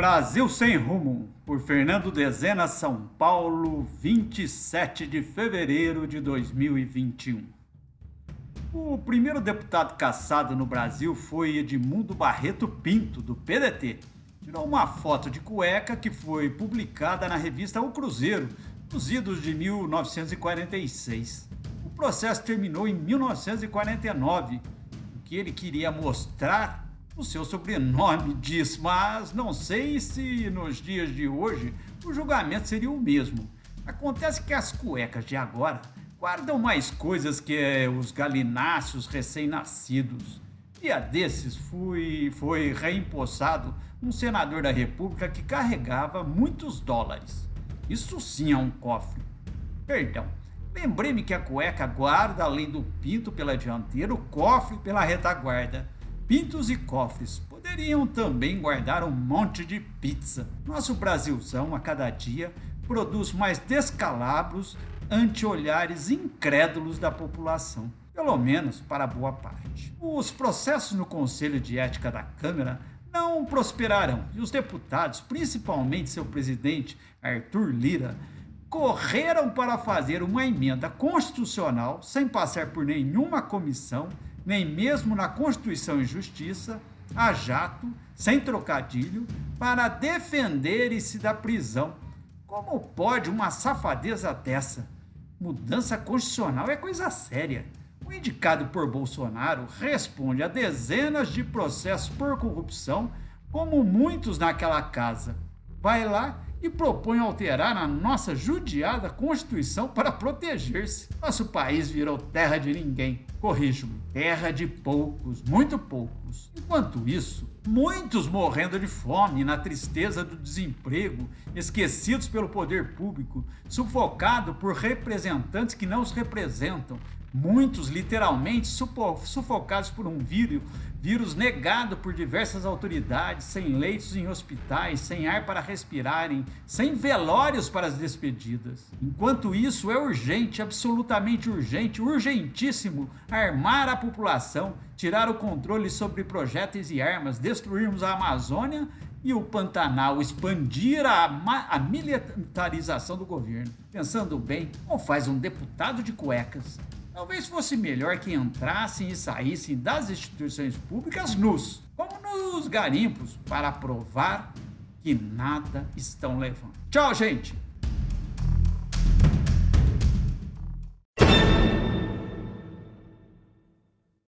Brasil Sem Rumo, por Fernando Dezena, São Paulo, 27 de fevereiro de 2021. O primeiro deputado caçado no Brasil foi Edmundo Barreto Pinto, do PDT. Tirou uma foto de cueca que foi publicada na revista O Cruzeiro, nos idos de 1946. O processo terminou em 1949. O que ele queria mostrar o seu sobrenome diz, mas não sei se nos dias de hoje o julgamento seria o mesmo. Acontece que as cuecas de agora guardam mais coisas que os galináceos recém-nascidos. E a desses fui, foi reempossado um senador da República que carregava muitos dólares. Isso sim é um cofre. Perdão, lembrei-me que a cueca guarda, além do pinto pela dianteira, o cofre pela retaguarda. Pintos e cofres poderiam também guardar um monte de pizza. Nosso Brasilzão, a cada dia, produz mais descalabros ante olhares incrédulos da população, pelo menos para boa parte. Os processos no Conselho de Ética da Câmara não prosperarão e os deputados, principalmente seu presidente Arthur Lira, correram para fazer uma emenda constitucional sem passar por nenhuma comissão nem mesmo na Constituição e Justiça, a jato, sem trocadilho, para defenderem-se da prisão. Como pode uma safadeza dessa? Mudança constitucional é coisa séria. O indicado por Bolsonaro responde a dezenas de processos por corrupção, como muitos naquela casa. Vai lá e propõe alterar a nossa judiada Constituição para proteger-se. Nosso país virou terra de ninguém. Corrijo-me, terra de poucos, muito poucos. Enquanto isso, muitos morrendo de fome, na tristeza do desemprego, esquecidos pelo poder público, sufocados por representantes que não os representam, muitos literalmente sufocados por um vírus, vírus negado por diversas autoridades, sem leitos em hospitais, sem ar para respirarem, sem velórios para as despedidas. Enquanto isso, é urgente, absolutamente urgente, urgentíssimo armar a população, tirar o controle sobre projéteis e armas, destruirmos a Amazônia e o Pantanal, expandir a, a militarização do governo. Pensando bem, como faz um deputado de cuecas Talvez fosse melhor que entrassem e saíssem das instituições públicas nus, como nos garimpos, para provar que nada estão levando. Tchau, gente!